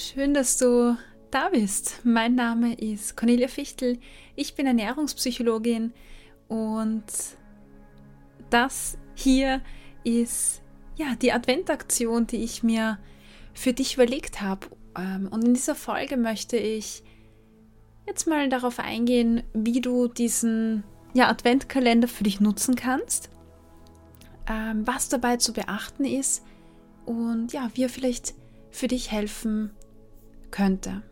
Schön, dass du da bist. Mein Name ist Cornelia Fichtel. Ich bin Ernährungspsychologin und das hier ist ja die Adventaktion, die ich mir für dich überlegt habe. Ähm, und in dieser Folge möchte ich jetzt mal darauf eingehen, wie du diesen ja, Adventkalender für dich nutzen kannst, ähm, was dabei zu beachten ist und ja, wie er vielleicht für dich helfen könnte.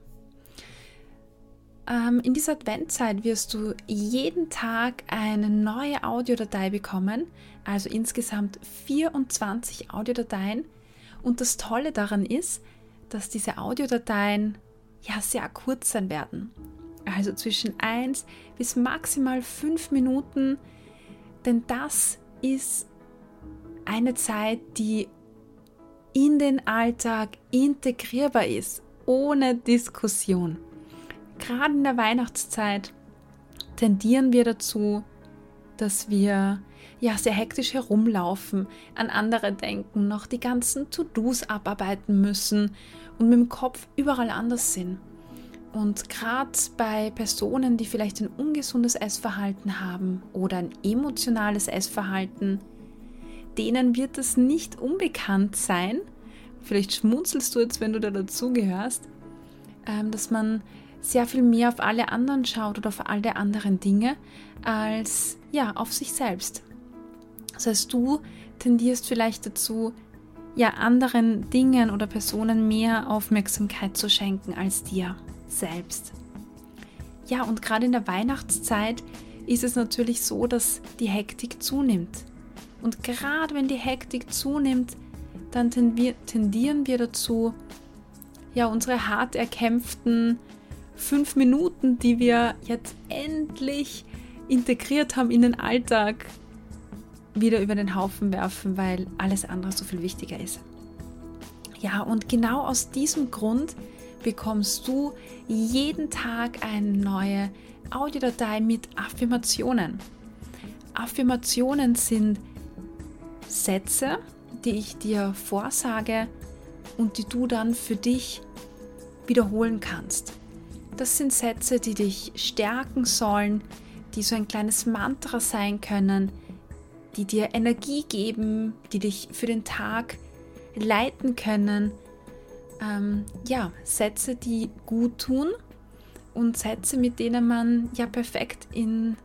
Ähm, in dieser Adventzeit wirst du jeden Tag eine neue Audiodatei bekommen, also insgesamt 24 Audiodateien. Und das Tolle daran ist, dass diese Audiodateien ja sehr kurz sein werden. Also zwischen 1 bis maximal 5 Minuten, denn das ist eine Zeit, die in den Alltag integrierbar ist ohne Diskussion. Gerade in der Weihnachtszeit tendieren wir dazu, dass wir ja sehr hektisch herumlaufen, an andere denken, noch die ganzen To-Dos abarbeiten müssen und mit dem Kopf überall anders sind. Und gerade bei Personen, die vielleicht ein ungesundes Essverhalten haben oder ein emotionales Essverhalten, denen wird es nicht unbekannt sein, vielleicht schmunzelst du jetzt, wenn du da dazugehörst, ähm, dass man sehr viel mehr auf alle anderen schaut oder auf alle anderen Dinge als ja auf sich selbst. Das heißt, du tendierst vielleicht dazu, ja anderen Dingen oder Personen mehr Aufmerksamkeit zu schenken als dir selbst. Ja, und gerade in der Weihnachtszeit ist es natürlich so, dass die Hektik zunimmt. Und gerade wenn die Hektik zunimmt, dann tendieren wir dazu, ja, unsere hart erkämpften fünf Minuten, die wir jetzt endlich integriert haben in den Alltag, wieder über den Haufen werfen, weil alles andere so viel wichtiger ist. Ja, und genau aus diesem Grund bekommst du jeden Tag eine neue Audiodatei mit Affirmationen. Affirmationen sind Sätze, die ich dir vorsage und die du dann für dich wiederholen kannst. Das sind Sätze, die dich stärken sollen, die so ein kleines Mantra sein können, die dir Energie geben, die dich für den Tag leiten können. Ähm, ja, Sätze, die gut tun und Sätze, mit denen man ja perfekt in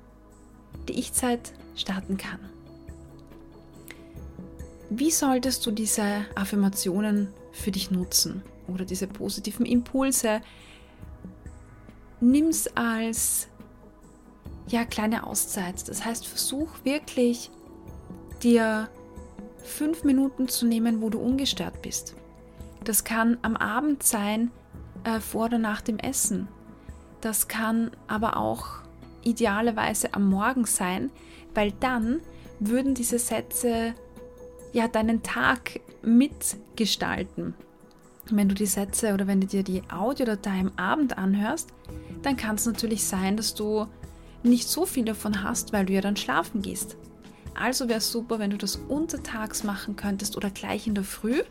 die Ich-Zeit starten kann. Wie solltest du diese Affirmationen für dich nutzen oder diese positiven Impulse? Nimm es als ja, kleine Auszeit. Das heißt, versuch wirklich dir fünf Minuten zu nehmen, wo du ungestört bist. Das kann am Abend sein, äh, vor oder nach dem Essen. Das kann aber auch idealerweise am Morgen sein, weil dann würden diese Sätze ja, deinen Tag mitgestalten. Wenn du die Sätze oder wenn du dir die Audiodatei am Abend anhörst, dann kann es natürlich sein, dass du nicht so viel davon hast, weil du ja dann schlafen gehst. Also wäre es super, wenn du das untertags machen könntest oder gleich in der Früh,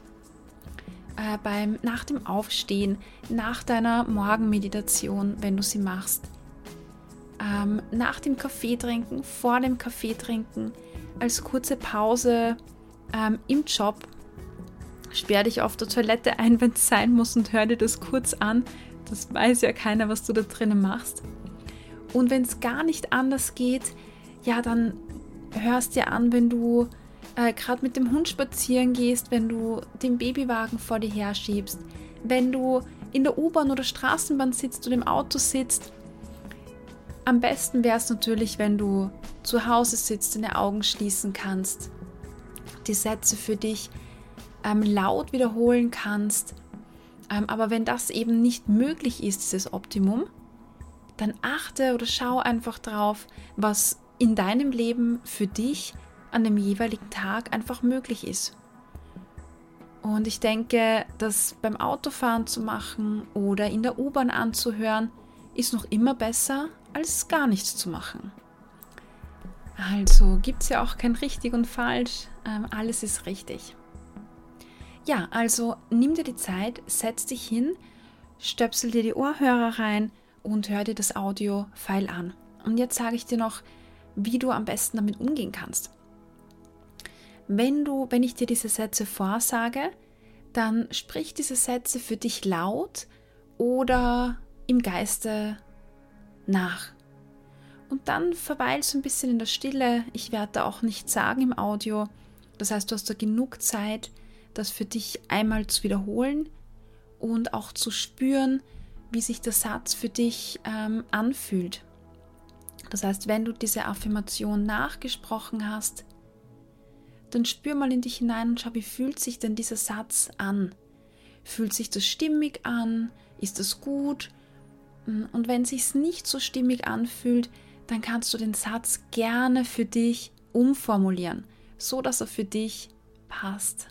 äh, beim, nach dem Aufstehen, nach deiner Morgenmeditation, wenn du sie machst, ähm, nach dem Kaffee trinken, vor dem Kaffee trinken, als kurze Pause ähm, im Job. Sperr dich auf der Toilette ein, wenn es sein muss und hör dir das kurz an. Das weiß ja keiner, was du da drinnen machst. Und wenn es gar nicht anders geht, ja, dann hörst dir an, wenn du äh, gerade mit dem Hund spazieren gehst, wenn du den Babywagen vor dir herschiebst, wenn du in der U-Bahn oder Straßenbahn sitzt oder im Auto sitzt. Am besten wäre es natürlich, wenn du zu Hause sitzt, deine Augen schließen kannst die Sätze für dich ähm, laut wiederholen kannst. Ähm, aber wenn das eben nicht möglich ist, dieses Optimum, dann achte oder schau einfach drauf, was in deinem Leben für dich an dem jeweiligen Tag einfach möglich ist. Und ich denke, das beim Autofahren zu machen oder in der U-Bahn anzuhören, ist noch immer besser, als gar nichts zu machen. Also gibt es ja auch kein richtig und falsch, ähm, alles ist richtig. Ja, also nimm dir die Zeit, setz dich hin stöpsel dir die Ohrhörer rein und hör dir das Audio-File an. Und jetzt sage ich dir noch, wie du am besten damit umgehen kannst. Wenn du, wenn ich dir diese Sätze vorsage, dann sprich diese Sätze für dich laut oder im Geiste nach. Und dann verweilst du ein bisschen in der Stille. Ich werde da auch nichts sagen im Audio. Das heißt, du hast da genug Zeit, das für dich einmal zu wiederholen und auch zu spüren, wie sich der Satz für dich ähm, anfühlt. Das heißt, wenn du diese Affirmation nachgesprochen hast, dann spür mal in dich hinein und schau, wie fühlt sich denn dieser Satz an? Fühlt sich das stimmig an? Ist das gut? Und wenn es sich nicht so stimmig anfühlt, dann kannst du den Satz gerne für dich umformulieren, so dass er für dich passt.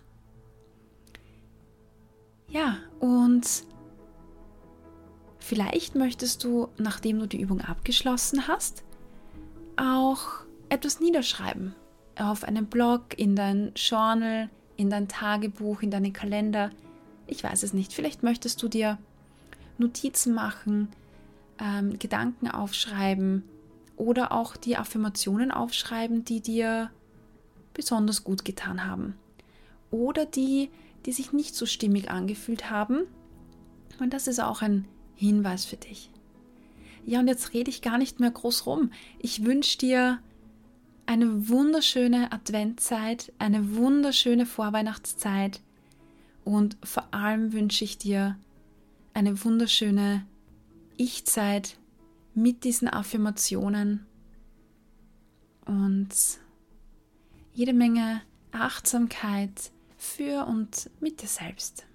Ja, und vielleicht möchtest du, nachdem du die Übung abgeschlossen hast, auch etwas niederschreiben. Auf einem Blog, in dein Journal, in dein Tagebuch, in deinen Kalender. Ich weiß es nicht. Vielleicht möchtest du dir Notizen machen, ähm, Gedanken aufschreiben oder auch die Affirmationen aufschreiben, die dir besonders gut getan haben. Oder die, die sich nicht so stimmig angefühlt haben. Und das ist auch ein Hinweis für dich. Ja, und jetzt rede ich gar nicht mehr groß rum. Ich wünsche dir eine wunderschöne Adventzeit, eine wunderschöne Vorweihnachtszeit und vor allem wünsche ich dir eine wunderschöne Ich-Zeit mit diesen Affirmationen und jede Menge Achtsamkeit für und mit dir selbst.